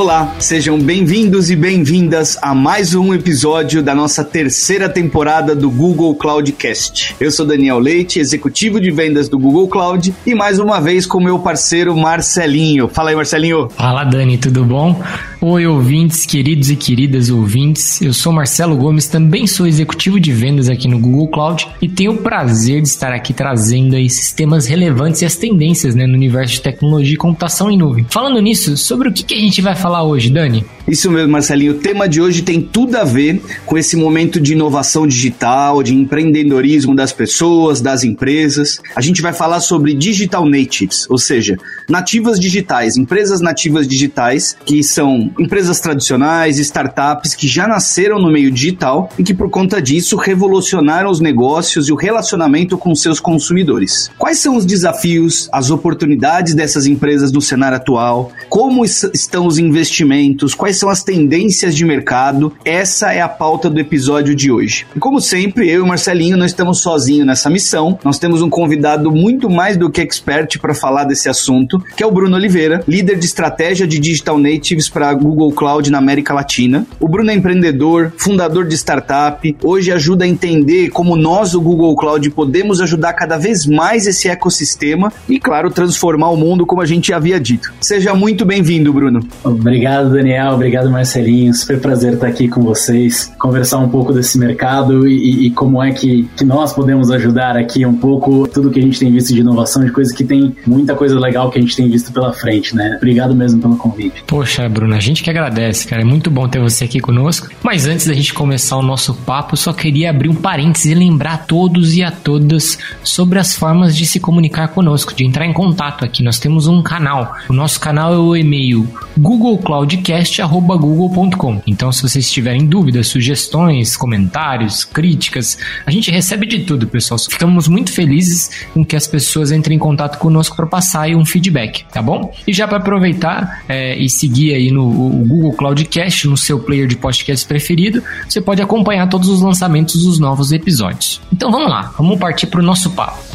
Olá, sejam bem-vindos e bem-vindas a mais um episódio da nossa terceira temporada do Google Cloudcast. Eu sou Daniel Leite, executivo de vendas do Google Cloud, e mais uma vez com meu parceiro Marcelinho. Fala aí, Marcelinho. Fala, Dani, tudo bom? Oi, ouvintes, queridos e queridas ouvintes. Eu sou Marcelo Gomes, também sou executivo de vendas aqui no Google Cloud e tenho o prazer de estar aqui trazendo aí sistemas relevantes e as tendências né, no universo de tecnologia e computação em nuvem. Falando nisso, sobre o que, que a gente vai falar hoje, Dani? Isso mesmo, Marcelinho. O tema de hoje tem tudo a ver com esse momento de inovação digital, de empreendedorismo das pessoas, das empresas. A gente vai falar sobre digital natives, ou seja, nativas digitais, empresas nativas digitais, que são empresas tradicionais, startups que já nasceram no meio digital e que, por conta disso, revolucionaram os negócios e o relacionamento com seus consumidores. Quais são os desafios, as oportunidades dessas empresas no cenário atual? Como estão os investimentos? Quais são as tendências de mercado? Essa é a pauta do episódio de hoje. E como sempre, eu e o Marcelinho não estamos sozinhos nessa missão. Nós temos um convidado muito mais do que expert para falar desse assunto, que é o Bruno Oliveira, líder de estratégia de digital natives para Google Cloud na América Latina. O Bruno é empreendedor, fundador de startup, hoje ajuda a entender como nós, o Google Cloud, podemos ajudar cada vez mais esse ecossistema e, claro, transformar o mundo como a gente havia dito. Seja muito bem-vindo, Bruno. Obrigado, Daniel. Obrigado, Marcelinho. Super prazer estar aqui com vocês, conversar um pouco desse mercado e, e como é que, que nós podemos ajudar aqui um pouco tudo que a gente tem visto de inovação, de coisa que tem muita coisa legal que a gente tem visto pela frente, né? Obrigado mesmo pelo convite. Poxa, Bruno, a gente que agradece, cara. É muito bom ter você aqui conosco. Mas antes da gente começar o nosso papo, só queria abrir um parênteses e lembrar a todos e a todas sobre as formas de se comunicar conosco, de entrar em contato aqui. Nós temos um canal. O nosso canal é o e-mail googlecloudcast.google.com. Então, se vocês tiverem dúvidas, sugestões, comentários, críticas, a gente recebe de tudo, pessoal. Ficamos muito felizes com que as pessoas entrem em contato conosco para passar aí um feedback, tá bom? E já para aproveitar é, e seguir aí no Google Cloudcast, no seu player de podcast preferido, você pode acompanhar todos os lançamentos dos novos episódios. Então vamos lá, vamos partir para o nosso papo.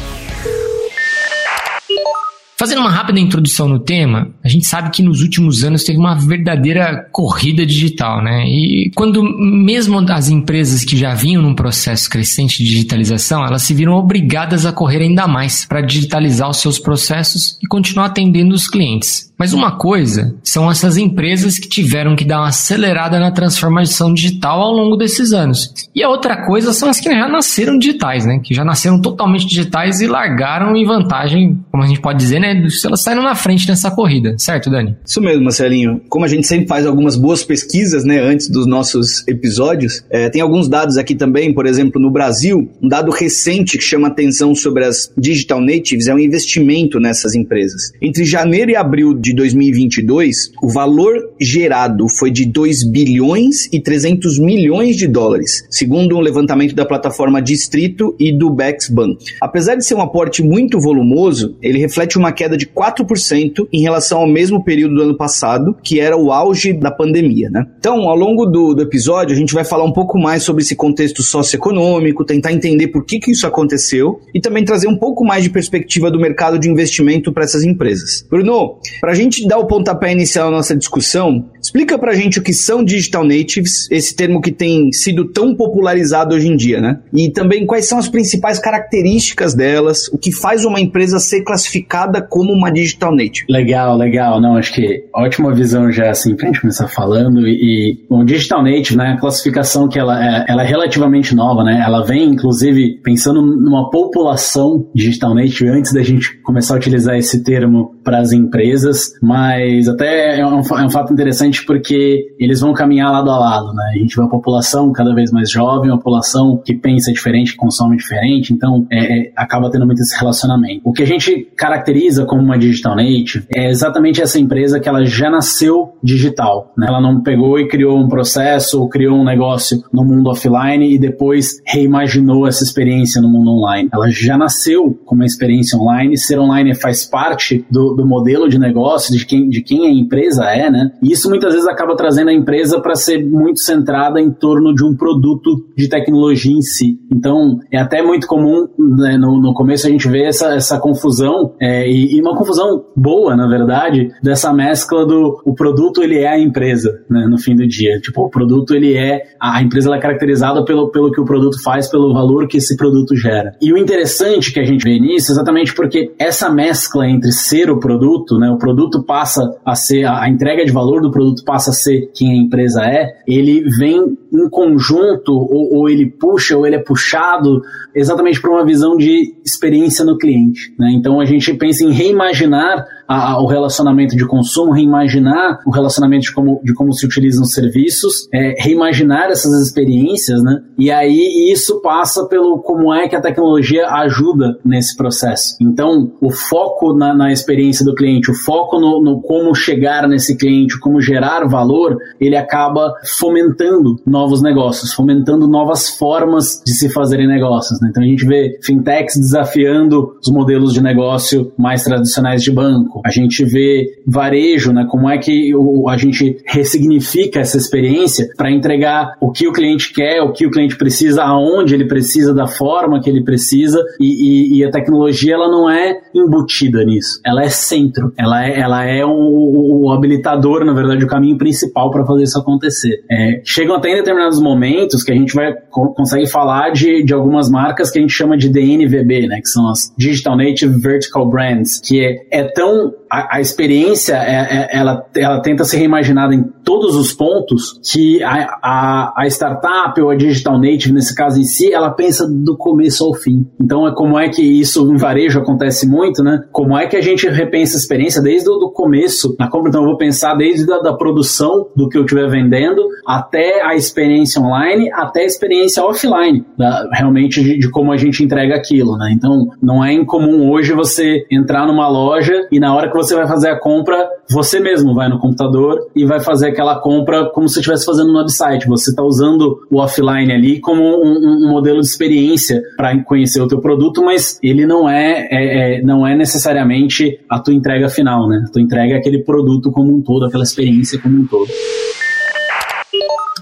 Fazendo uma rápida introdução no tema, a gente sabe que nos últimos anos teve uma verdadeira corrida digital, né? E quando mesmo as empresas que já vinham num processo crescente de digitalização, elas se viram obrigadas a correr ainda mais para digitalizar os seus processos e continuar atendendo os clientes. Mas uma coisa são essas empresas que tiveram que dar uma acelerada na transformação digital ao longo desses anos. E a outra coisa são as que já nasceram digitais, né? Que já nasceram totalmente digitais e largaram em vantagem, como a gente pode dizer, né? Elas saíram na frente nessa corrida, certo, Dani? Isso mesmo, Marcelinho. Como a gente sempre faz algumas boas pesquisas, né, antes dos nossos episódios, é, tem alguns dados aqui também, por exemplo, no Brasil, um dado recente que chama atenção sobre as digital natives é um investimento nessas empresas. Entre janeiro e abril de 2022, o valor gerado foi de 2 bilhões e 300 milhões de dólares, segundo um levantamento da plataforma Distrito e do Bex Bank. Apesar de ser um aporte muito volumoso, ele reflete uma queda de 4% em relação ao mesmo período do ano passado, que era o auge da pandemia. Né? Então, ao longo do, do episódio, a gente vai falar um pouco mais sobre esse contexto socioeconômico, tentar entender por que, que isso aconteceu e também trazer um pouco mais de perspectiva do mercado de investimento para essas empresas. Bruno, para a gente dar o pontapé inicial à nossa discussão, explica para a gente o que são digital natives, esse termo que tem sido tão popularizado hoje em dia, né? E também quais são as principais características delas, o que faz uma empresa ser classificada como uma digital native. Legal, legal. Não, acho que ótima visão já assim pra gente começar falando. E, bom, digital native, né? A classificação que ela é, ela é relativamente nova, né? Ela vem, inclusive, pensando numa população digital native antes da gente começar a utilizar esse termo para as empresas, mas até é um, é um, fato interessante porque eles vão caminhar lado a lado, né? A gente vê uma população cada vez mais jovem, uma população que pensa diferente, que consome diferente, então é, é, acaba tendo muito esse relacionamento. O que a gente caracteriza como uma digital native é exatamente essa empresa que ela já nasceu digital, né? Ela não pegou e criou um processo ou criou um negócio no mundo offline e depois reimaginou essa experiência no mundo online. Ela já nasceu com uma experiência online, ser online faz parte do, do modelo de negócio, de quem, de quem a empresa é, né? E isso muitas vezes acaba trazendo a empresa para ser muito centrada em torno de um produto de tecnologia em si. Então, é até muito comum, né, no, no começo a gente vê essa, essa confusão é, e, E, uma confusão boa, na verdade, dessa mescla do o produto ele é a empresa, né, no fim do dia. Tipo, o produto ele é a, empresa ela é caracterizada pelo, pelo que o produto faz, pelo valor que esse produto gera. E o interessante que a gente vê nisso, exatamente porque essa mescla entre ser o produto, né, o produto passa a ser a, a entrega de valor do produto passa a ser quem a empresa é, ele vem em conjunto ou, ou ele puxa ou ele é puxado exatamente para uma visão de experiência no cliente. Né? Então a gente pensa em reimaginar a, o relacionamento de consumo, reimaginar o relacionamento de como, de como se utilizam os serviços, é, reimaginar essas experiências, né? E aí isso passa pelo como é que a tecnologia ajuda nesse processo. Então, o foco na, na experiência do cliente, o foco no, no como chegar nesse cliente, como gerar valor, ele acaba fomentando novos negócios, fomentando novas formas de se fazerem negócios. Né? Então a gente vê fintechs desafiando os modelos de negócio mais tradicionais de banco, a gente vê varejo, né? Como é que a gente ressignifica essa experiência para entregar o que o cliente quer, o que o cliente precisa, aonde ele precisa, da forma que ele precisa e, e, e a tecnologia ela não é embutida nisso, ela é centro, ela é, ela é o, o habilitador, na verdade, o caminho principal para fazer isso acontecer. É, chegam até em determinados momentos que a gente vai consegue falar de, de algumas marcas que a gente chama de DNVB, né? Que são as Digital Native Vertical Brands, que é, é tão eu a, a experiência é, é, ela, ela tenta ser reimaginada em todos os pontos que a, a, a, startup ou a digital native, nesse caso em si, ela pensa do começo ao fim. Então é como é que isso em varejo acontece muito, né? Como é que a gente repensa a experiência desde o começo na compra. Então eu vou pensar desde a da produção do que eu estiver vendendo até a experiência online, até a experiência offline, da, realmente de, de como a gente entrega aquilo, né? Então não é incomum hoje você entrar numa loja e na hora que você vai fazer a compra, você mesmo vai no computador e vai fazer aquela compra como se estivesse fazendo no website. Você está usando o offline ali como um, um modelo de experiência para conhecer o teu produto, mas ele não é, é, é, não é necessariamente a tua entrega final, né? A tua entrega é aquele produto como um todo, aquela experiência como um todo.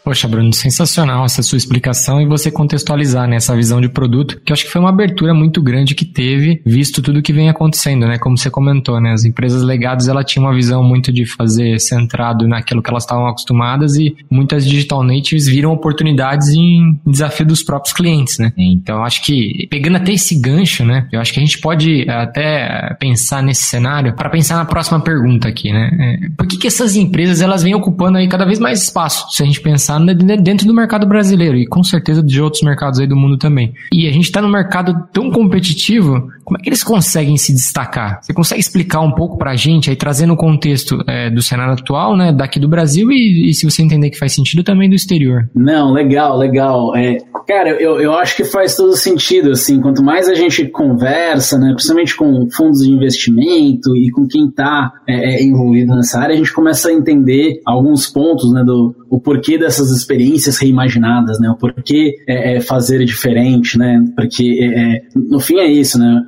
Poxa, Bruno, sensacional essa sua explicação e você contextualizar né, essa visão de produto, que eu acho que foi uma abertura muito grande que teve, visto tudo que vem acontecendo, né? Como você comentou, né? As empresas legadas, ela tinha uma visão muito de fazer centrado naquilo que elas estavam acostumadas e muitas digital natives viram oportunidades em desafio dos próprios clientes, né? Então, acho que, pegando até esse gancho, né? Eu acho que a gente pode até pensar nesse cenário para pensar na próxima pergunta aqui, né? É, por que, que essas empresas, elas vêm ocupando aí cada vez mais espaço, se a gente pensar pensar dentro do mercado brasileiro e com certeza de outros mercados aí do mundo também. E a gente está num mercado tão competitivo, como é que eles conseguem se destacar? Você consegue explicar um pouco para a gente, aí trazendo o contexto é, do cenário atual, né, daqui do Brasil e, e, se você entender que faz sentido, também do exterior? Não, legal, legal. É, cara, eu, eu acho que faz todo sentido, assim, quanto mais a gente conversa, né, principalmente com fundos de investimento e com quem está é, é, envolvido nessa área, a gente começa a entender alguns pontos, né, do o porquê dessas experiências reimaginadas, né? O porquê é, é fazer diferente, né? Porque é, é no fim é isso, né?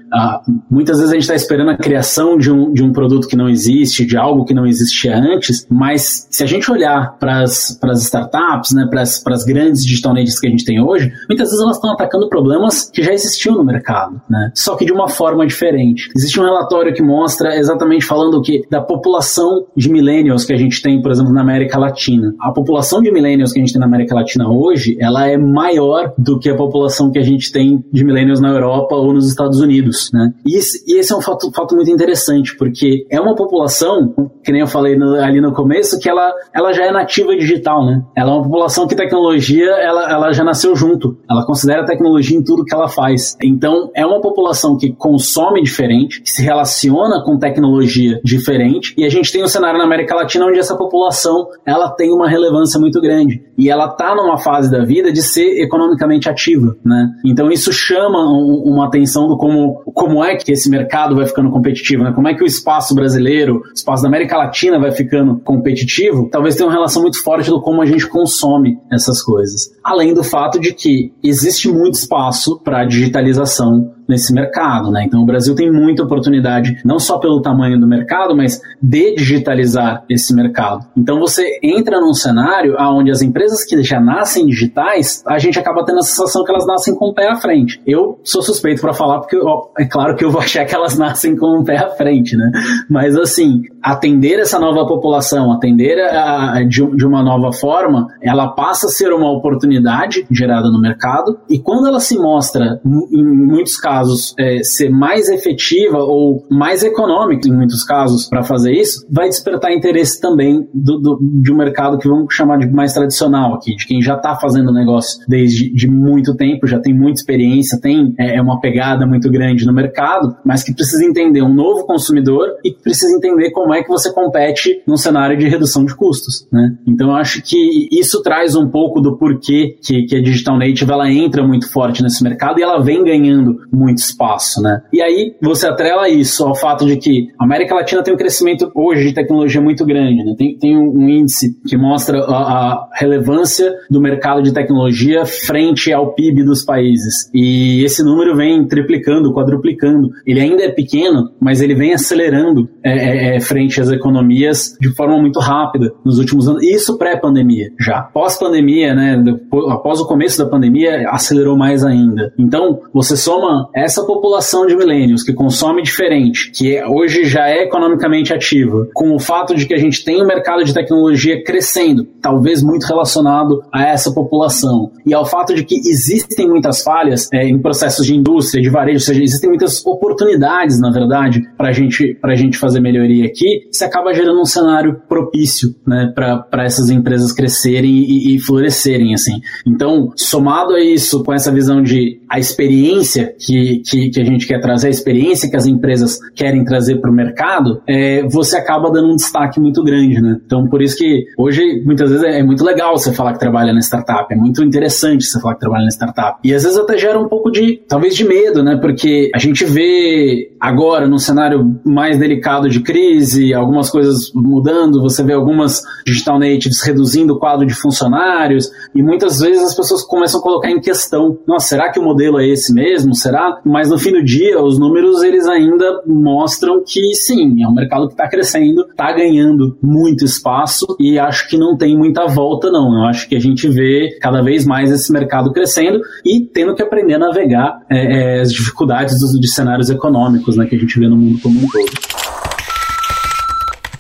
Muitas vezes a gente está esperando a criação de um, de um produto que não existe, de algo que não existia antes, mas se a gente olhar para as startups, né? Para as grandes digital natives que a gente tem hoje, muitas vezes elas estão atacando problemas que já existiam no mercado, né? Só que de uma forma diferente. Existe um relatório que mostra exatamente falando que da população de millennials que a gente tem, por exemplo, na América Latina. A população de millennials que a gente tem na América Latina hoje, ela é maior do que a população que a gente tem de millennials na Europa ou nos Estados Unidos, né? E e esse é um fato, fato, muito interessante, porque é uma população, que nem eu falei no, ali no começo, que ela, ela já é nativa digital, né? Ela é uma população que tecnologia, ela, ela já nasceu junto. Ela considera a tecnologia em tudo que ela faz. Então, é uma população que consome diferente, que se relaciona com tecnologia diferente, e a gente tem um cenário na América Latina onde essa população, ela tem uma relevância muito grande. E ela está numa fase da vida de ser economicamente ativa, né? Então isso chama um, uma atenção do como, como é que esse mercado vai ficando competitivo, né? Como é que o espaço brasileiro, o espaço da América Latina vai ficando competitivo? Talvez tenha uma relação muito forte do como a gente consome essas coisas. Além do fato de que existe muito espaço para digitalização nesse mercado, né? Então o Brasil tem muita oportunidade, não só pelo tamanho do mercado, mas de digitalizar esse mercado. Então você entra num cenário onde as empresas que já nascem digitais, a gente acaba tendo a sensação que elas nascem com o pé à frente. Eu sou suspeito para falar porque ó, é claro que eu vou achar que elas nascem com o pé à frente, né? Mas assim, atender essa nova população, atender a, a, de, de uma nova forma, ela passa a ser uma oportunidade gerada no mercado e quando ela se mostra, em muitos casos, é, ser mais efetiva ou mais econômica, em muitos casos, para fazer isso, vai despertar interesse também do, do, de um mercado que vamos chamar de mais tradicional aqui, de quem já está fazendo negócio desde de muito tempo, já tem muita experiência, tem é, é, uma pegada muito grande no mercado, mas que precisa entender um novo consumidor e precisa entender como é que você compete num cenário de redução de custos, né? Então eu acho que isso traz um pouco do porquê que, que a Digital Native ela entra muito forte nesse mercado e ela vem ganhando muito espaço, né? E aí você atrela isso ao fato de que a América Latina tem um crescimento hoje de tecnologia muito grande, né? Tem, tem um índice que mostra a, a relevância do mercado de tecnologia frente ao PIB dos países. E esse número vem triplicando, quadruplicando. Ele ainda é pequeno, mas ele vem acelerando é, é, é frente às economias de forma muito rápida nos últimos anos. Isso pré-pandemia já. Pós-pandemia, né? Após o começo da pandemia, acelerou mais ainda. Então, você soma essa população de milênios que consome diferente, que é, hoje já é economicamente ativa, com o fato de que a gente tem um mercado de tecnologia crescendo, talvez muito relacionado a essa população, e ao fato de que existem muitas falhas é, em processos de indústria, de varejo, ou seja, existem muitas oportunidades, na verdade, para gente, a gente fazer melhoria aqui, se acaba gerando um cenário propício né, para essas empresas crescerem e, e florescerem. assim. Então, somado a isso, com essa visão de a experiência que, que, que a gente quer trazer, a experiência que as empresas querem trazer para o mercado, é, você acaba dando um destaque muito grande. Né? Então, por isso que hoje, muitas vezes, é muito legal você falar que trabalha na startup, é muito interessante você falar que trabalha na startup. E às vezes até gera um pouco de, talvez, de medo, né? Porque a gente vê agora, num cenário mais delicado de crise, algumas coisas mudando, você vê algumas digital natives reduzindo o quadro de funcionários, e muitas vezes as pessoas começam a colocar em questão, nossa, será que o modelo é esse mesmo? Será? Mas no fim do dia, os números eles ainda mostram que sim, é um mercado que está crescendo, está ganhando muito espaço e acho que não tem muita volta não. Eu acho que a gente vê cada vez mais esse mercado crescendo e tendo que aprender a navegar é, é, as dificuldades dos, de cenários econômicos né, que a gente vê no mundo como um todo.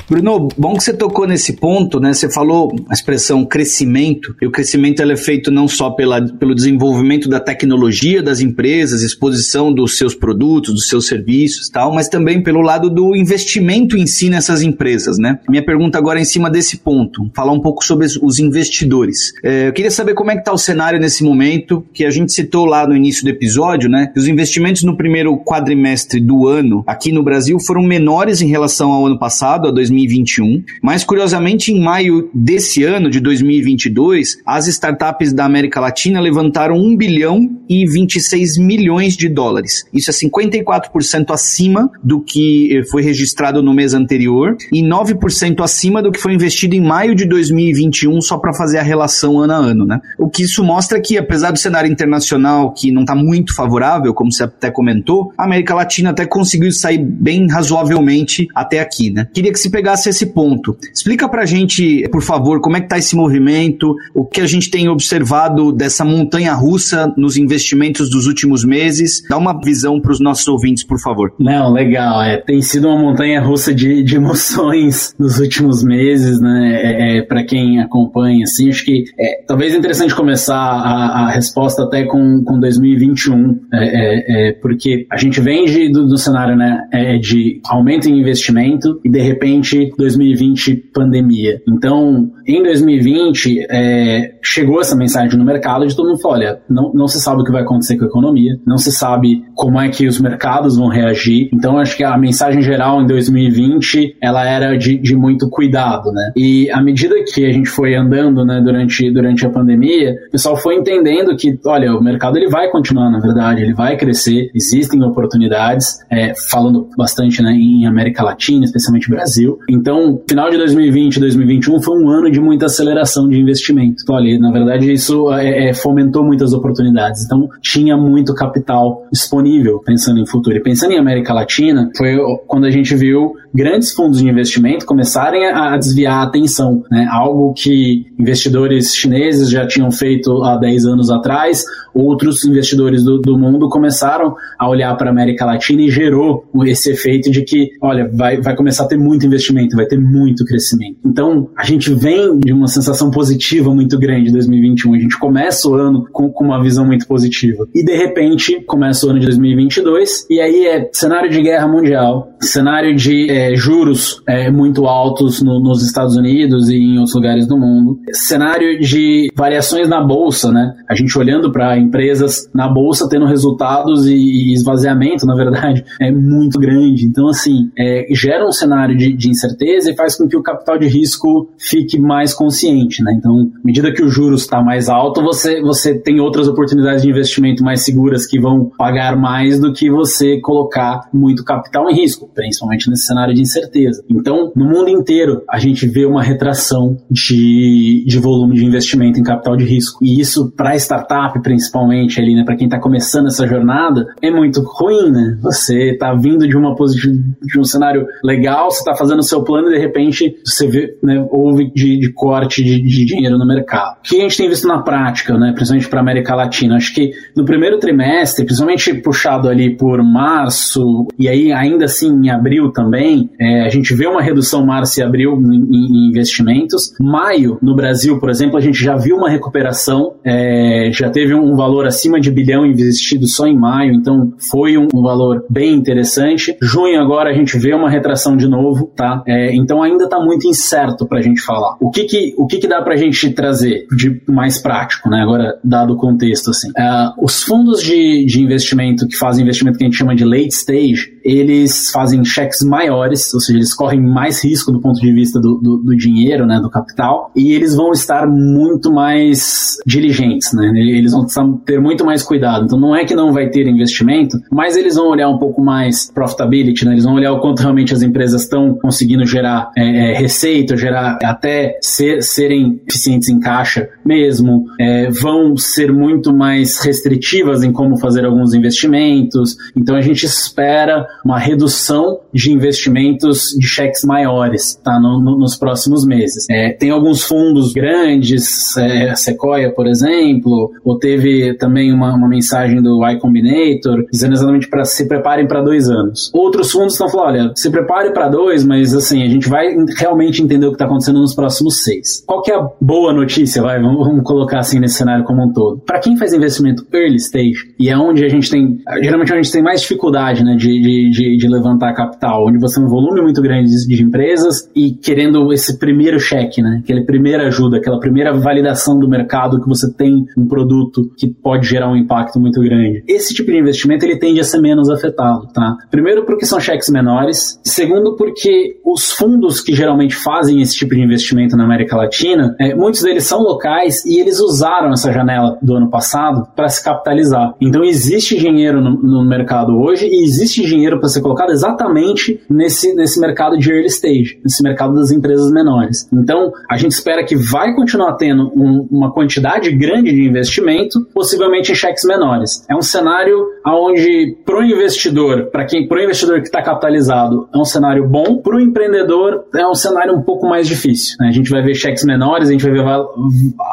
Bruno, bom que você tocou nesse ponto, né? Você falou a expressão crescimento, e o crescimento é feito não só pela, pelo desenvolvimento da tecnologia das empresas, exposição dos seus produtos, dos seus serviços tal, mas também pelo lado do investimento em si nessas empresas, né? Minha pergunta agora é em cima desse ponto, falar um pouco sobre os investidores. É, eu queria saber como é que está o cenário nesse momento, que a gente citou lá no início do episódio, né? Os investimentos no primeiro quadrimestre do ano aqui no Brasil foram menores em relação ao ano passado, a 2020 2021. Mas, curiosamente, em maio desse ano, de 2022, as startups da América Latina levantaram 1 bilhão e 26 milhões de dólares. Isso é 54% acima do que eh, foi registrado no mês anterior e 9% acima do que foi investido em maio de 2021, só para fazer a relação ano a ano. Né? O que isso mostra que, apesar do cenário internacional que não está muito favorável, como você até comentou, a América Latina até conseguiu sair bem razoavelmente até aqui. Né? Queria que se pegasse pegasse esse ponto. Explica pra gente, por favor, como é que tá esse movimento, o que a gente tem observado dessa montanha russa nos investimentos dos últimos meses. Dá uma visão para os nossos ouvintes, por favor. Não, legal. É, tem sido uma montanha russa de, de emoções nos últimos meses, né? É, é para quem acompanha, assim, acho que é, talvez é interessante começar a, a resposta até com, com 2021, é, é, é, porque a gente vem de, do, do cenário né, de aumento em investimento e de repente 2020 pandemia. Então, em 2020, é, chegou essa mensagem no mercado de todo mundo olha, não, não se sabe o que vai acontecer com a economia, não se sabe como é que os mercados vão reagir. Então, acho que a mensagem geral em 2020, ela era de, de muito cuidado, né? E à medida que a gente foi andando, né, durante, durante a pandemia, o pessoal foi entendendo que, olha, o mercado ele vai continuar, na verdade, ele vai crescer, existem oportunidades, é, falando bastante né, em América Latina, especialmente Brasil, Então, final de 2020 e 2021 foi um ano de muita aceleração de investimento. Então, olha, na verdade, isso é, é, fomentou muitas oportunidades. Então, tinha muito capital disponível pensando em futuro. E pensando em América Latina, foi quando a gente viu grandes fundos de investimento começarem a desviar a atenção, né? Algo que investidores chineses já tinham feito há 10 anos atrás, outros investidores do, do mundo começaram a olhar para a América Latina e gerou esse efeito de que, olha, vai, vai começar a ter muito investimento, vai ter muito crescimento. Então, a gente vem de uma sensação positiva muito grande em 2021. A gente começa o ano com, com uma visão muito positiva. E, de repente, começa o ano de 2022 e aí é cenário de guerra mundial, cenário de é, juros é, muito altos no, nos Estados Unidos e em outros lugares do mundo, cenário de variações na bolsa, né? A gente olhando para empresas na bolsa tendo resultados e esvaziamento, na verdade, é muito grande. Então, assim, é, gera um cenário de, de, incerteza e faz com que o capital de risco fique mais consciente, né? Então, à medida que o juros está mais alto, você, você tem outras oportunidades de investimento mais seguras que vão pagar mais do que você colocar muito capital em risco, principalmente nesse cenário de incerteza. Então, no mundo inteiro, a gente vê uma retração de, de volume de investimento em capital de risco. E isso, para startup, principalmente, ali, né, para quem está começando essa jornada, é muito ruim, né? Você está vindo de uma de um cenário legal, você está fazendo o seu plano e de repente você vê, né, houve de, de corte de, de, dinheiro no mercado. O que a gente tem visto na prática, né, principalmente para a América Latina? Acho que no primeiro trimestre, principalmente puxado ali por março e aí ainda assim em abril também, é, a gente vê uma redução março e abril em, em, investimentos. Maio, no Brasil, por exemplo, a gente já viu uma recuperação, é, já teve um valor acima de bilhão investido só em maio, então foi um, um valor bem interessante. Junho agora a gente vê uma retração de novo, tá? É, então ainda está muito incerto para a gente falar. O que que, o que que dá para a gente trazer de mais prático, né? Agora, dado o contexto, assim. É, os fundos de, de investimento que fazem investimento que a gente chama de late stage, eles fazem cheques maiores, ou seja, eles correm mais risco do ponto de vista do, do, do dinheiro, né, do capital, e eles vão estar muito mais diligentes, né? Eles vão ter muito mais cuidado. Então não é que não vai ter investimento, mas eles vão olhar um pouco mais profitability, né? Eles vão olhar o quanto realmente as empresas estão conseguindo gerar é, é, receita, gerar até ser, serem eficientes em caixa mesmo, é, vão ser muito mais restritivas em como fazer alguns investimentos. Então a gente espera uma redução de investimentos de cheques maiores tá, no, no, nos próximos meses. É, tem alguns fundos grandes, é, Sequoia, por exemplo, ou teve também uma, uma mensagem do Y Combinator dizendo exatamente para se preparem para dois anos. Outros fundos estão falando, olha, se prepare para dois, mas assim, a gente vai realmente entender o que está acontecendo nos próximos seis. Qual que é a boa notícia, vai, vamos, vamos colocar assim nesse cenário como um todo. Para quem faz investimento early stage, e é onde a gente tem, geralmente onde a gente tem mais dificuldade né, de, de, de, de levantar capital, onde você tem um volume muito grande de, de empresas e querendo esse primeiro cheque, né, aquela primeira ajuda, aquela primeira validação do mercado que você tem um produto que pode gerar um impacto muito grande. Esse tipo de investimento ele tende a ser menos afetado, tá? Primeiro porque são cheques menores, segundo porque os fundos que geralmente fazem esse tipo de investimento na América Latina, é, muitos deles são locais e eles usaram essa janela do ano passado para se capitalizar. Então existe dinheiro no, no mercado hoje e existe dinheiro para ser colocado exatamente nesse, nesse mercado de early stage, nesse mercado das empresas menores. Então a gente espera que vai continuar tendo um, uma quantidade grande de investimento, possivelmente em cheques menores. É um cenário onde para o investidor, para quem, para o investidor que está capitalizado, é um cenário bom. Para o empreendedor é um cenário um pouco mais difícil. Né? A gente vai ver cheques menores, a gente vai ver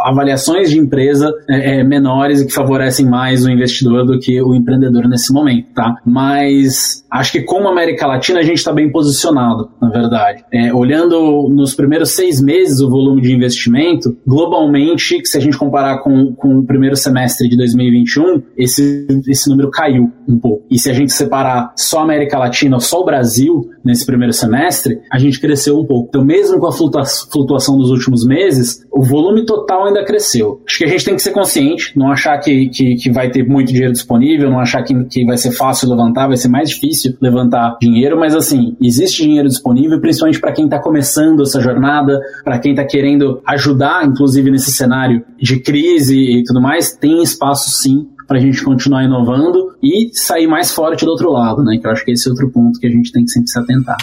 avaliações de empresa é, é, menores e que favorecem mais o investidor do que o empreendedor nesse momento, tá? Mas acho que como América Latina a gente está bem posicionado, na verdade. É, olhando nos primeiros seis meses o volume de investimento, globalmente, se a gente comparar com, com o primeiro semestre de 2021, esse, esse número caiu um pouco. E se a gente separar só a América Latina ou só o Brasil nesse primeiro semestre, a gente cresceu um pouco. Então, mesmo com a flutuação dos últimos meses, o volume total ainda cresceu. Acho que a gente tem que ser consciente, não achar que, que, que vai ter muito dinheiro disponível, não achar que, que vai ser fácil levantar, vai ser mais difícil levantar dinheiro, mas assim, existe dinheiro disponível, principalmente para quem está começando essa jornada, para quem está querendo ajudar, inclusive nesse cenário de crise e tudo mais, tem espaço sim para a gente continuar inovando e sair mais forte do outro lado, né? Que eu acho que esse é outro ponto que a gente tem que sempre se atentar.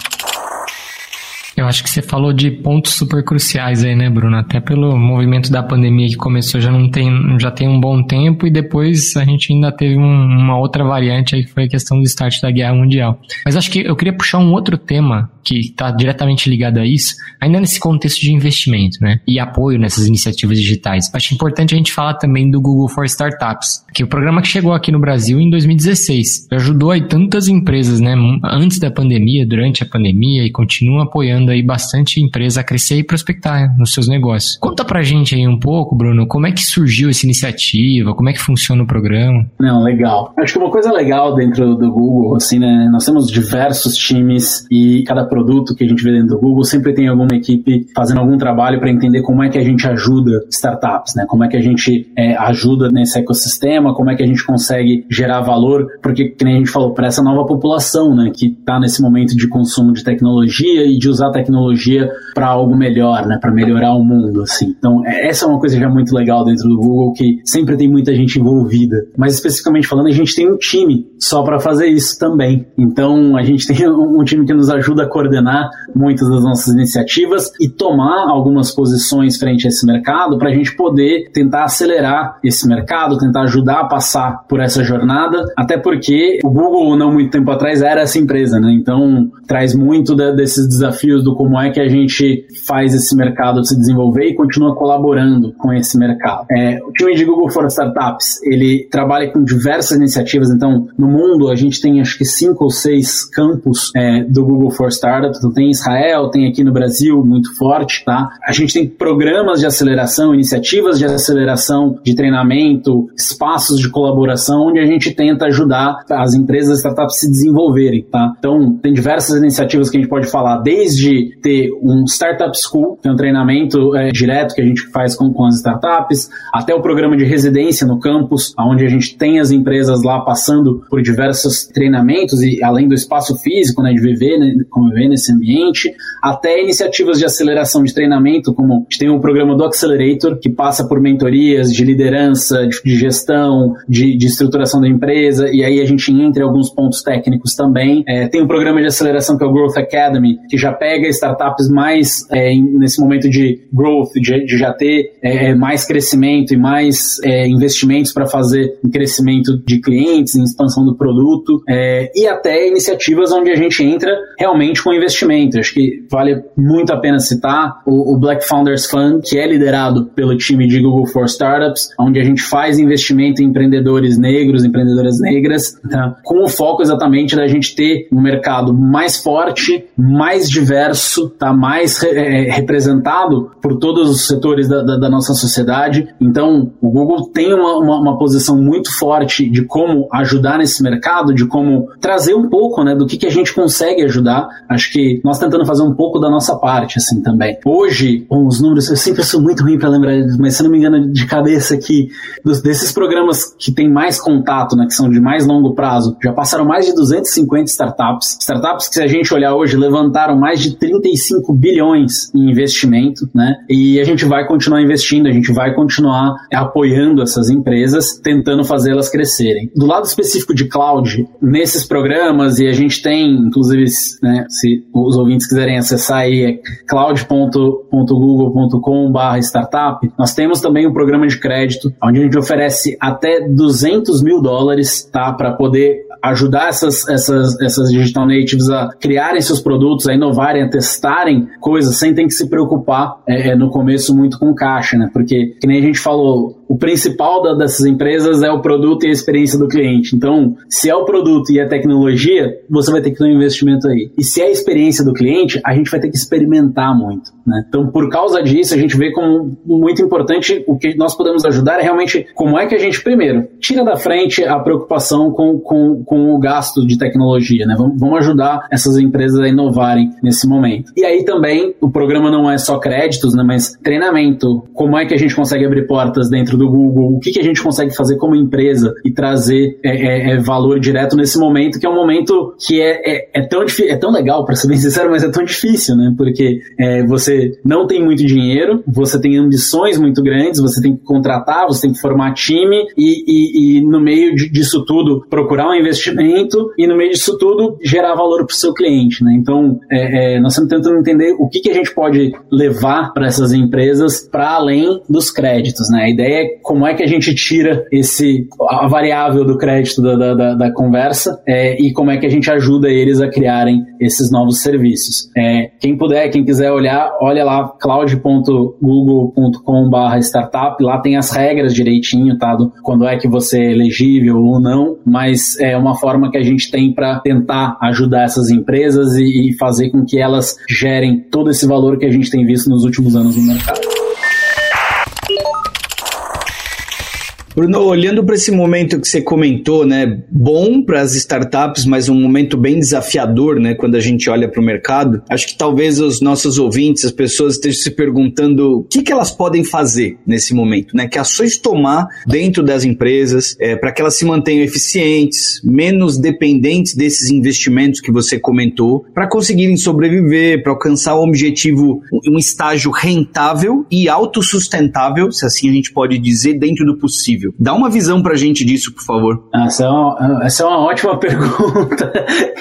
Eu acho que você falou de pontos super cruciais aí, né, Bruno? Até pelo movimento da pandemia que começou já não tem, já tem um bom tempo e depois a gente ainda teve um, uma outra variante aí que foi a questão do start da guerra mundial. Mas acho que eu queria puxar um outro tema que está diretamente ligado a isso, ainda nesse contexto de investimento, né? E apoio nessas iniciativas digitais. Acho importante a gente falar também do Google for Startups, que é o programa que chegou aqui no Brasil em 2016. Ajudou aí tantas empresas, né? Antes da pandemia, durante a pandemia e continua apoiando aí bastante empresa a crescer e prospectar nos seus negócios. Conta pra gente aí um pouco, Bruno, como é que surgiu essa iniciativa, como é que funciona o programa? Não, legal. Acho que uma coisa legal dentro do Google, assim, né? Nós temos diversos times e cada produto que a gente vê dentro do Google sempre tem alguma equipe fazendo algum trabalho para entender como é que a gente ajuda startups, né? Como é que a gente é, ajuda nesse ecossistema, como é que a gente consegue gerar valor, porque, como a gente falou, para essa nova população, né? Que está nesse momento de consumo de tecnologia e de usar tecnologia para algo melhor, né? Para melhorar o mundo, assim. Então, é, essa é uma coisa já muito legal dentro do Google que sempre tem muita gente envolvida. Mas especificamente falando, a gente tem um time só para fazer isso também. Então, a gente tem um time que nos ajuda a coordenar muitas das nossas iniciativas e tomar algumas posições frente a esse mercado para a gente poder tentar acelerar esse mercado, tentar ajudar a passar por essa jornada, até porque o Google, não muito tempo atrás, era essa empresa, né? Então, traz muito de, desses desafios do como é que a gente faz esse mercado se desenvolver e continua colaborando com esse mercado. É, o time de Google for Startups, ele trabalha com diversas iniciativas, então, no mundo a gente tem acho que cinco ou seis campos é, do Google for Startups, então tem Israel, tem aqui no Brasil, muito forte, tá? A gente tem programas de aceleração, iniciativas de aceleração, de treinamento, espaços de colaboração, onde a gente tenta ajudar as empresas, as startups se desenvolverem, tá? Então, tem diversas iniciativas que a gente pode falar, desde ter um Startup School, que é um treinamento é, direto que a gente faz com, com as startups, até o programa de residência no campus, onde a gente tem as empresas lá passando por diversos treinamentos e além do espaço físico, né, de viver, né, conviver nesse ambiente, até iniciativas de aceleração de treinamento, como a gente tem um programa do Accelerator, que passa por mentorias de liderança, de, gestão, de, de, estruturação da empresa, e aí a gente entra em alguns pontos técnicos também. É, tem um programa de aceleração que é o Growth Academy, que já pega startups mais é, nesse momento de growth, de, de já ter é, mais crescimento e mais é, investimentos para fazer um crescimento de clientes, em expansão do produto, é, e até iniciativas onde a gente entra realmente com investimento. Acho que vale muito a pena citar o, o Black Founders Fund, que é liderado pelo time de Google for Startups, onde a gente faz investimento em empreendedores negros, empreendedoras negras, tá? com o foco exatamente da gente ter um mercado mais forte, mais diverso, tá? mais é, representado por todos os setores da, da, da, nossa sociedade. Então, o Google tem uma, uma, uma, posição muito forte de como ajudar nesse mercado, de como trazer um pouco né, do que, que a gente consegue ajudar. Acho que nós tentando fazer um pouco da nossa parte, assim, também. Hoje, bom, os números, eu sempre sou muito ruim para lembrar, mas se não me engano, de cabeça aqui, dos, desses programas que tem mais contato, né, que são de mais longo prazo, já passaram mais de 250 startups. Startups que, se a gente olhar hoje, levantaram mais de 35 bilhões em investimento, né? E a gente vai continuar investindo, a gente vai continuar apoiando essas empresas, tentando fazê-las crescerem. Do lado específico de cloud, nesses programas, e a gente tem, inclusive, né, se os ouvintes quiserem acessar aí, é cloud.google.com/startup. Nós temos também um programa de crédito, onde a gente oferece até 200 mil dólares, tá, para poder ajudar essas, essas, essas digital natives a criarem seus produtos, a inovarem, a testarem coisas sem ter que se preocupar é, é no começo muito com caixa, né? Porque, que nem a gente falou, o principal da, dessas empresas é o produto e a experiência do cliente. Então, se é o produto e a tecnologia, você vai ter que ter um investimento aí. E se é a experiência do cliente, a gente vai ter que experimentar muito. Né? Então, por causa disso, a gente vê como muito importante o que nós podemos ajudar é realmente como é que a gente, primeiro, tira da frente a preocupação com, com, com o gasto de tecnologia. Né? Vamos, vamos ajudar essas empresas a inovarem nesse momento. E aí também, o programa não é só créditos, né, mas treinamento. Como é que a gente consegue abrir portas dentro do Google, o que, que a gente consegue fazer como empresa e trazer é, é, é valor direto nesse momento, que é um momento que é, é, é tão, é tão legal para ser bem sincero, mas é tão difícil, né? Porque é, você não tem muito dinheiro, você tem ambições muito grandes, você tem que contratar, você tem que formar time e, e, e no meio disso tudo procurar um investimento e no meio disso tudo gerar valor para o seu cliente, né? Então, nós estamos tentando entender o que, que a gente pode levar para essas empresas para além dos créditos, né? A ideia é como é que a gente tira esse a variável do crédito da, da, da conversa é, e como é que a gente ajuda eles a criarem esses novos serviços. É, quem puder, quem quiser olhar, olha lá cloud.google.com/startup, lá tem as regras direitinho, tá? Do, quando é que você é elegível ou não, mas é uma forma que a gente tem para tentar ajudar essas empresas e, e fazer com que elas gerem todo esse valor que a gente tem visto nos últimos anos no mercado. Bruno, olhando para esse momento que você comentou, né, bom para as startups, mas um momento bem desafiador, né, quando a gente olha para o mercado. Acho que talvez os nossos ouvintes, as pessoas estejam se perguntando o que, que elas podem fazer nesse momento, né, que ações tomar dentro das empresas é, para que elas se mantenham eficientes, menos dependentes desses investimentos que você comentou, para conseguirem sobreviver, para alcançar o objetivo, um estágio rentável e autossustentável, se assim a gente pode dizer, dentro do possível Dá uma visão pra gente disso, por favor. Essa é uma, essa é uma ótima pergunta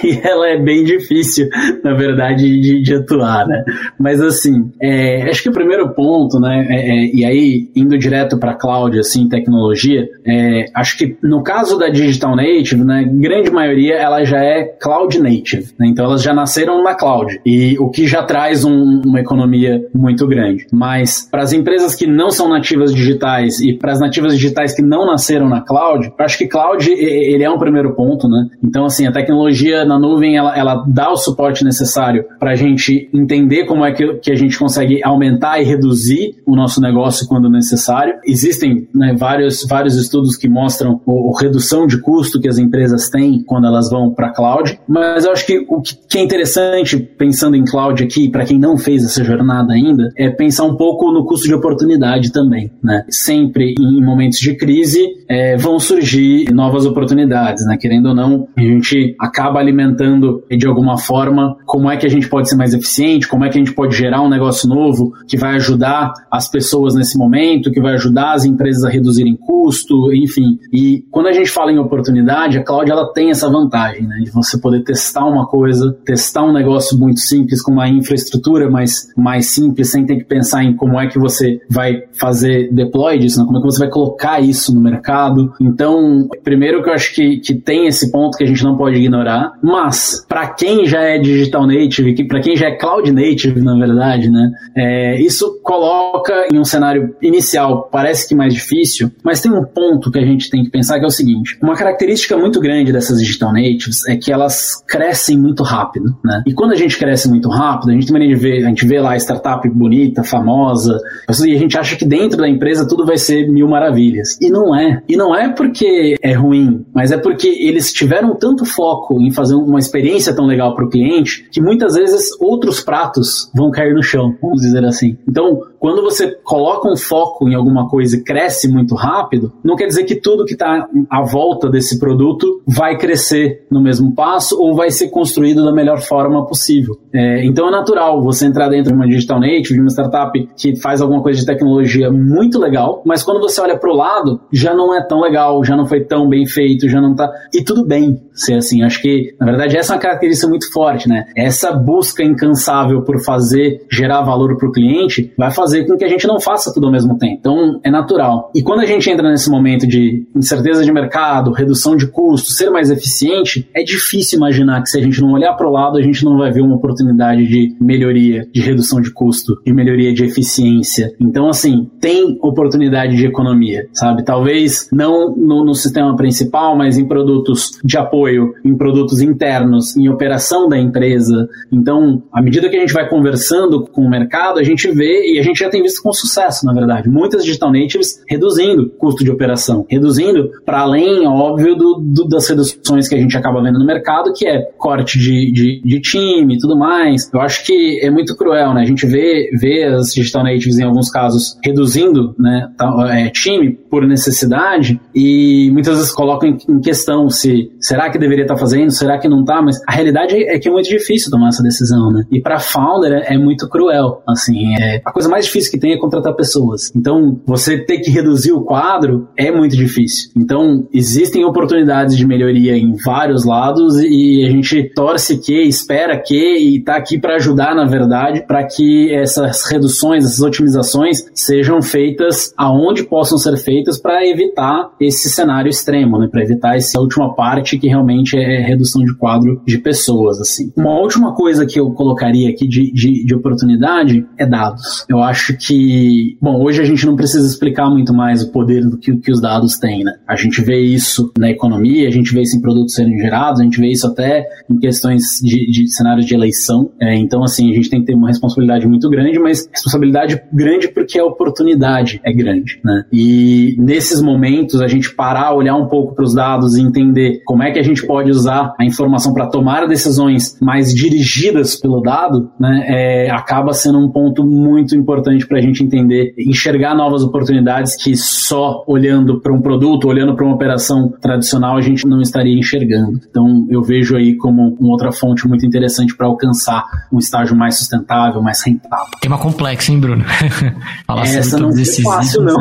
e ela é bem difícil, na verdade, de, de atuar, né? Mas assim, é, acho que o primeiro ponto, né, é, é, e aí indo direto para cloud, assim, tecnologia, é, acho que no caso da digital native, né, grande maioria ela já é cloud native, né? então elas já nasceram na cloud e o que já traz um, uma economia muito grande. Mas para as empresas que não são nativas digitais e para as nativas digitais que não nasceram na cloud, eu acho que cloud ele é um primeiro ponto, né? Então, assim, a tecnologia na nuvem ela, ela dá o suporte necessário para a gente entender como é que, que a gente consegue aumentar e reduzir o nosso negócio quando necessário. Existem né, vários, vários estudos que mostram a redução de custo que as empresas têm quando elas vão para cloud, mas eu acho que o que é interessante pensando em cloud aqui, para quem não fez essa jornada ainda, é pensar um pouco no custo de oportunidade também, né? Sempre em momentos de crise é, vão surgir novas oportunidades, né? Querendo ou não, a gente acaba alimentando de alguma forma como é que a gente pode ser mais eficiente, como é que a gente pode gerar um negócio novo que vai ajudar as pessoas nesse momento, que vai ajudar as empresas a reduzirem custo, enfim. E quando a gente fala em oportunidade, a cloud ela tem essa vantagem, né? De você poder testar uma coisa, testar um negócio muito simples com uma infraestrutura mais, mais simples, sem ter que pensar em como é que você vai fazer deploy disso, né? como é que você vai colocar isso no mercado. Então, primeiro que eu acho que, que tem esse ponto que a gente não pode ignorar, mas para quem já é digital native, que para quem já é cloud native, na verdade, né, é, isso coloca em um cenário inicial, parece que mais difícil, mas tem um ponto que a gente tem que pensar que é o seguinte: uma característica muito grande dessas digital natives é que elas crescem muito rápido, né? E quando a gente cresce muito rápido, a gente também vê, a gente vê lá a startup bonita, famosa, e a gente acha que dentro da empresa tudo vai ser mil maravilhas. E não é. E não é porque é ruim, mas é porque eles tiveram tanto foco em fazer uma experiência tão legal para o cliente que muitas vezes outros pratos vão cair no chão, vamos dizer assim. Então, quando você coloca um foco em alguma coisa e cresce muito rápido, não quer dizer que tudo que está à volta desse produto vai crescer no mesmo passo ou vai ser construído da melhor forma possível. É, então é natural você entrar dentro de uma digital native, de uma startup que faz alguma coisa de tecnologia muito legal, mas quando você olha para o lado, já não é tão legal, já não foi tão bem feito, já não tá. E tudo bem ser assim. Acho que, na verdade, essa é uma característica muito forte, né? Essa busca incansável por fazer, gerar valor para o cliente, vai fazer com que a gente não faça tudo ao mesmo tempo. Então, é natural. E quando a gente entra nesse momento de incerteza de mercado, redução de custos, ser mais eficiente, é difícil imaginar que se a gente não olhar para o lado, a gente não vai ver uma oportunidade de melhoria, de redução de custo, de melhoria de eficiência. Então, assim, tem oportunidade de economia, sabe? Talvez não no, no sistema principal, mas em produtos de apoio, em produtos internos, em operação da empresa. Então, à medida que a gente vai conversando com o mercado, a gente vê e a gente gente já tem visto com sucesso, na verdade. Muitas digital natives reduzindo custo de operação, reduzindo para além, óbvio, do, do, das reduções que a gente acaba vendo no mercado, que é corte de, de, de time e tudo mais. Eu acho que é muito cruel, né? A gente vê, vê as digital natives em alguns casos reduzindo né, é, time por necessidade e muitas vezes colocam em, questão se será que deveria estar tá fazendo, será que não está, mas a realidade é que é muito difícil tomar essa decisão, né? E para founder é, é, muito cruel, assim, é, a coisa mais difícil que tem é contratar pessoas. Então, você ter que reduzir o quadro é muito difícil. Então, existem oportunidades de melhoria em vários lados e a gente torce que, espera que e está aqui para ajudar, na verdade, para que essas reduções, essas otimizações sejam feitas aonde possam ser feitas para evitar esse cenário extremo, né? Para evitar essa última parte que realmente é redução de quadro de pessoas, assim. Uma última coisa que eu colocaria aqui de, de, de oportunidade é dados. Eu acho que, bom, hoje a gente não precisa explicar muito mais o poder do que, que os dados têm, né? A gente vê isso na economia, a gente vê isso em produtos sendo gerados, a gente vê isso até em questões de, de cenários de eleição. É, então, assim, a gente tem que ter uma responsabilidade muito grande, mas responsabilidade grande porque a oportunidade é grande, né? E nesses momentos, a gente parar, olhar um pouco para os dados e entender como é que a gente pode usar a informação para tomar decisões mais dirigidas pelo dado, né? É, acaba sendo um ponto muito importante para a gente entender, enxergar novas oportunidades que só olhando para um produto, olhando para uma operação tradicional, a gente não estaria enxergando. Então, eu vejo aí como uma outra fonte muito interessante para alcançar um estágio mais sustentável, mais rentável. Tema complexo, hein, Bruno? Falar Essa não é fácil, não.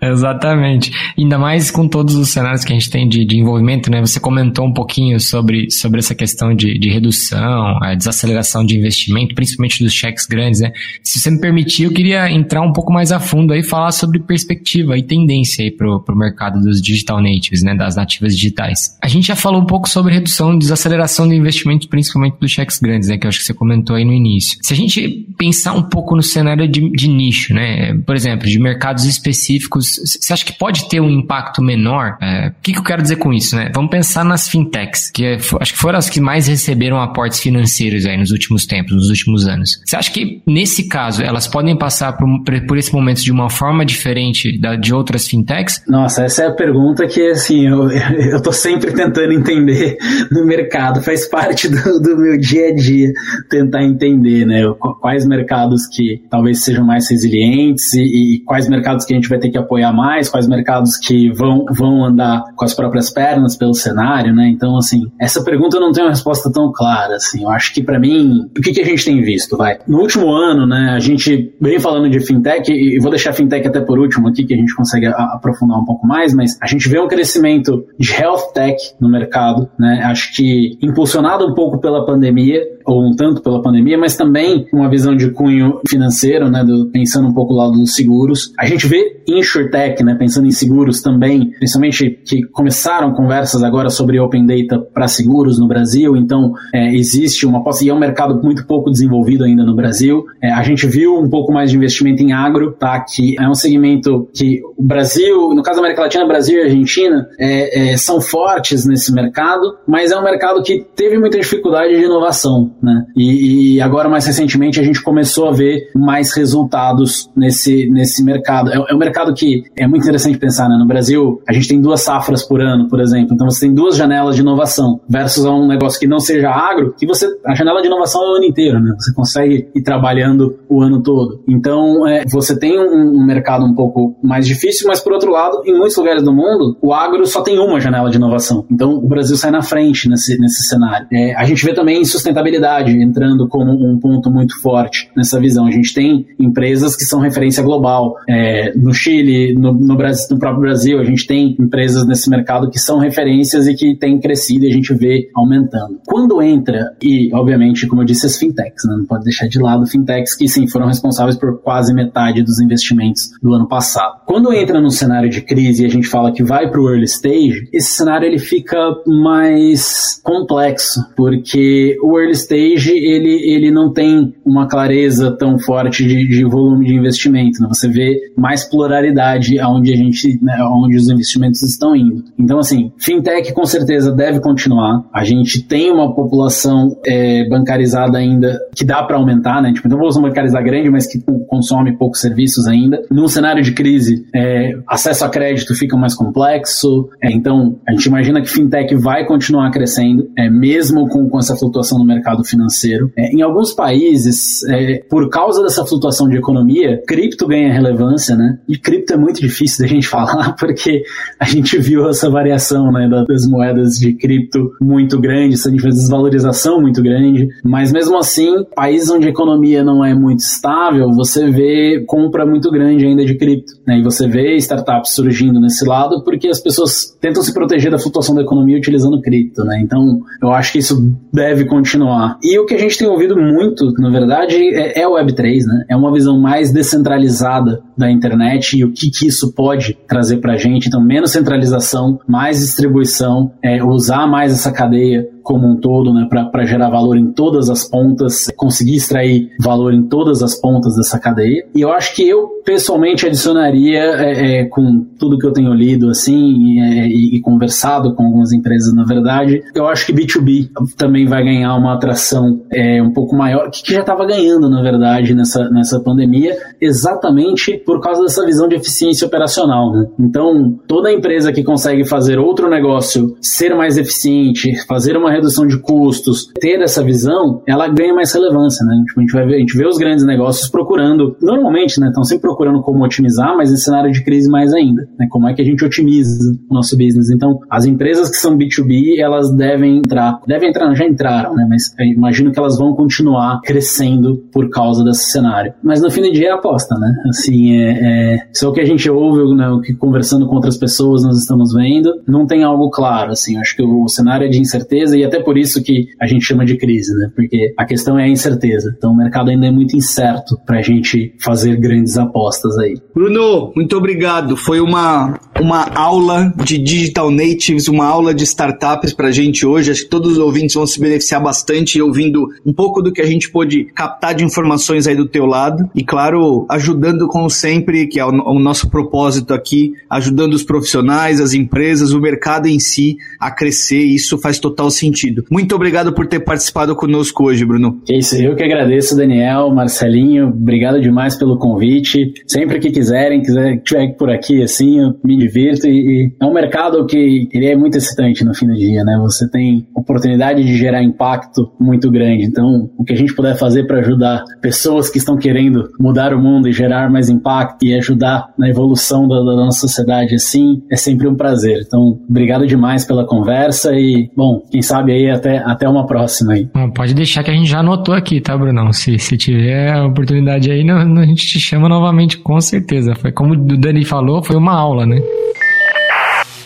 Exatamente. Ainda mais com todos os cenários que a gente tem de, de envolvimento, né? Você comentou um pouquinho sobre, sobre essa questão de, de redução, a desaceleração de investimento, principalmente dos cheques grandes, né? Se você me permitir, eu queria entrar um pouco mais a fundo aí falar sobre perspectiva e tendência aí pro, pro mercado dos digital natives, né? Das nativas digitais. A gente já falou um pouco sobre redução, desaceleração de investimento, principalmente dos cheques grandes, né? Que eu acho que você comentou aí no início. Se a gente pensar um pouco no cenário de, de nicho, né? Por exemplo, de mercados específicos, você acha que pode ter um impacto menor? É, o que, que eu quero dizer com isso, né? Vamos pensar nas fintechs, que é, acho que foram as que mais receberam aportes financeiros aí nos últimos tempos, nos últimos anos. Você acha que, nesse caso, elas podem passar por, por esse momento de uma forma diferente da, de outras fintechs? Nossa, essa é a pergunta que, assim, eu, tô sempre tentando entender no mercado, faz parte do, do meu dia a dia tentar entender, né? Quais mercados que talvez sejam mais resilientes e, e quais mercados que a gente vai ter que apoiar mais, quais mercados que vão, vão andar com as próprias pernas pelo cenário, né? Então, assim, essa pergunta eu não tenho uma resposta tão clara, assim. Eu acho que para mim, o que, que a gente tem visto, vai? No último ano, né, a gente vem falando de fintech e vou deixar fintech até por último aqui, que a gente consegue aprofundar um pouco mais, mas a gente vê um crescimento de health tech no mercado, né? Acho que impulsionado um pouco pela pandemia, ou um tanto pela pandemia, mas também uma visão de cunho financeiro, né, do, pensando um pouco lá dos seguros. A gente vê InsurTech, né, pensando em seguros também, principalmente que começaram conversas agora sobre Open Data para seguros no Brasil, então é, existe uma posse, e é um mercado muito pouco desenvolvido ainda no Brasil. É, a gente viu um pouco mais de investimento em agro, tá, que é um segmento que o Brasil, no caso da América Latina, Brasil e Argentina, é, é são fortes nesse mercado, mas é um mercado que teve muita dificuldade de inovação né? E, e, agora, mais recentemente, a gente começou a ver mais resultados nesse, nesse mercado. É, é um mercado que é muito interessante pensar, né? No Brasil, a gente tem duas safras por ano, por exemplo. Então, você tem duas janelas de inovação versus um negócio que não seja agro, que você, a janela de inovação é o ano inteiro, né? Você consegue ir trabalhando o ano todo. Então, é, você tem um, um mercado um pouco mais difícil, mas por outro lado, em muitos lugares do mundo, o agro só tem uma janela de inovação. Então, o Brasil sai na frente nesse, nesse cenário. É, a gente vê também sustentabilidade entrando como um ponto muito forte nessa visão. A gente tem empresas que são referência global. É, no Chile, no, no, Brasil, no próprio Brasil, a gente tem empresas nesse mercado que são referências e que têm crescido e a gente vê aumentando. Quando entra, e obviamente, como eu disse, as fintechs, né? não pode deixar de lado fintechs que sim foram responsáveis por quase metade dos investimentos do ano passado. Quando entra num cenário de crise e a gente fala que vai para o early stage, esse cenário ele fica mais complexo, porque o early stage ele, ele não tem uma clareza tão forte de, de volume de investimento. Né? Você vê mais pluralidade aonde a gente, né, onde os investimentos estão indo. Então, assim, fintech com certeza deve continuar. A gente tem uma população é, bancarizada ainda que dá para aumentar, né? Tipo, então, uma população bancarizada grande, mas que consome poucos serviços ainda. Num cenário de crise, é, acesso a crédito fica mais complexo. É, então, a gente imagina que fintech vai continuar crescendo, é, mesmo com, com essa flutuação no mercado financeiro. É, em alguns países, é, por causa dessa flutuação de economia, cripto ganha relevância, né? E cripto é muito difícil da gente falar, porque a gente viu essa variação né, das moedas de cripto muito grande, essa desvalorização muito grande. Mas mesmo assim, países onde a economia não é muito estável, você vê compra muito grande ainda de cripto. Né? E você vê startups surgindo nesse lado porque as pessoas tentam se proteger da flutuação da economia utilizando cripto. Né? Então, eu acho que isso deve continuar. E o que a gente tem ouvido muito, na verdade, é, é o Web3, né? É uma visão mais descentralizada da internet e o que, que isso pode trazer para a gente. Então, menos centralização, mais distribuição, é, usar mais essa cadeia como um todo, né, para gerar valor em todas as pontas, conseguir extrair valor em todas as pontas dessa cadeia. E eu acho que eu pessoalmente adicionaria, é, é, com tudo que eu tenho lido assim é, e, conversado com algumas empresas, na verdade, eu acho que B2B também vai ganhar uma atração é, um pouco maior, que, que já estava ganhando, na verdade, nessa, nessa pandemia, exatamente por causa dessa visão de eficiência operacional. Né? Então, toda empresa que consegue fazer outro negócio ser mais eficiente, fazer uma redução de custos, ter essa visão, ela ganha mais relevância, né? Tipo, a gente vai ver, a gente vê os grandes negócios procurando, normalmente, né, estão sempre procurando como otimizar, mas em cenário de crise mais ainda, né? Como é que a gente otimiza o nosso business? Então, as empresas que são B2B, elas devem entrar, devem entrar, já entraram, né? Mas imagino que elas vão continuar crescendo por causa desse cenário. Mas no fim do dia é aposta, né? Assim, é, é, isso é o que a gente ouve, né, o que conversando com outras pessoas nós estamos vendo, não tem algo claro, assim, acho que o cenário é de incerteza e até por isso que a gente chama de crise, né? Porque a questão é a incerteza. Então o mercado ainda é muito incerto para a gente fazer grandes apostas aí. Bruno, muito obrigado. Foi uma, uma aula de digital natives, uma aula de startups para a gente hoje. Acho que todos os ouvintes vão se beneficiar bastante ouvindo um pouco do que a gente pôde captar de informações aí do teu lado. E claro, ajudando como sempre, que é o, o nosso propósito aqui, ajudando os profissionais, as empresas, o mercado em si a crescer. Isso faz total sentido sentido. Muito obrigado por ter participado conosco hoje, Bruno. É isso, eu que agradeço, Daniel, Marcelinho, obrigado demais pelo convite. Sempre que quiserem, quiser estiver por aqui, assim, eu me divirto e, e, é um mercado que ele é muito excitante no fim do dia, né? Você tem oportunidade de gerar impacto muito grande. Então, o que a gente puder fazer para ajudar pessoas que estão querendo mudar o mundo e gerar mais impacto e ajudar na evolução da, da nossa sociedade, assim, é sempre um prazer. Então, obrigado demais pela conversa e, bom, quem sabe sabe aí até, até uma próxima aí. pode deixar que a gente já anotou aqui, tá, Brunão? Se, se tiver a oportunidade aí, não, a gente te chama novamente, com certeza. Foi como o Dani falou, foi uma aula, né?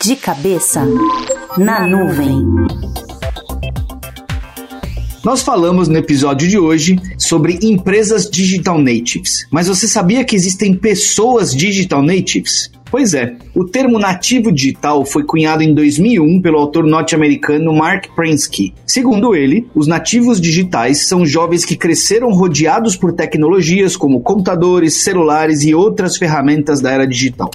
De cabeça na nuvem. Nós falamos no episódio de hoje sobre empresas digital natives, mas você sabia que existem pessoas digital natives? Pois é, o termo nativo digital foi cunhado em 2001 pelo autor norte-americano Mark Prensky. Segundo ele, os nativos digitais são jovens que cresceram rodeados por tecnologias como computadores, celulares e outras ferramentas da era digital.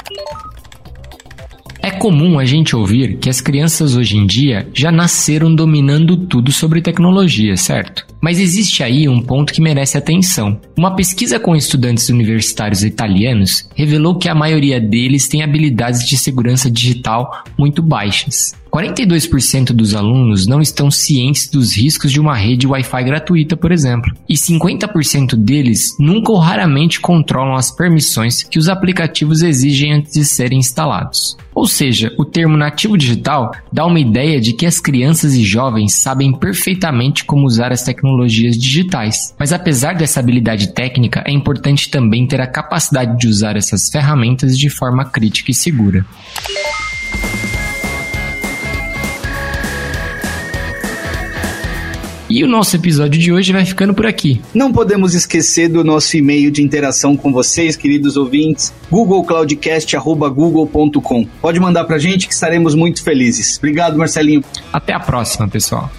É comum a gente ouvir que as crianças hoje em dia já nasceram dominando tudo sobre tecnologia, certo? Mas existe aí um ponto que merece atenção. Uma pesquisa com estudantes universitários italianos revelou que a maioria deles tem habilidades de segurança digital muito baixas. 42% dos alunos não estão cientes dos riscos de uma rede Wi-Fi gratuita, por exemplo, e 50% deles nunca ou raramente controlam as permissões que os aplicativos exigem antes de serem instalados. Ou seja, o termo nativo digital dá uma ideia de que as crianças e jovens sabem perfeitamente como usar as tecnologias digitais. Mas apesar dessa habilidade técnica, é importante também ter a capacidade de usar essas ferramentas de forma crítica e segura. E o nosso episódio de hoje vai ficando por aqui. Não podemos esquecer do nosso e-mail de interação com vocês, queridos ouvintes, googlecloudcast.google.com. Pode mandar pra gente que estaremos muito felizes. Obrigado, Marcelinho. Até a próxima, pessoal.